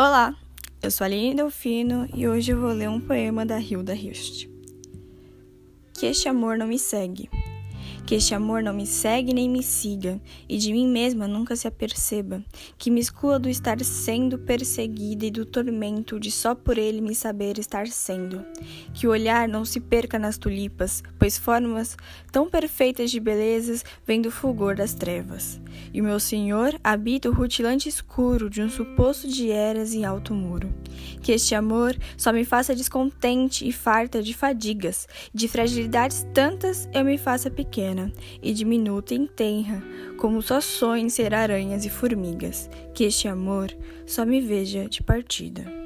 Olá, eu sou a Aline Delfino e hoje eu vou ler um poema da Hilda Hilst. Que este amor não me segue que este amor não me segue nem me siga, e de mim mesma nunca se aperceba, que me exclua do estar sendo perseguida e do tormento de só por ele me saber estar sendo. Que o olhar não se perca nas tulipas, pois formas tão perfeitas de belezas vêm do fulgor das trevas. E o meu Senhor habita o rutilante escuro de um suposto de eras e alto muro. Que este amor só me faça descontente e farta de fadigas, de fragilidades tantas eu me faça pequena pequena e diminuta e tenra, como só sonho em ser aranhas e formigas, que este amor só me veja de partida.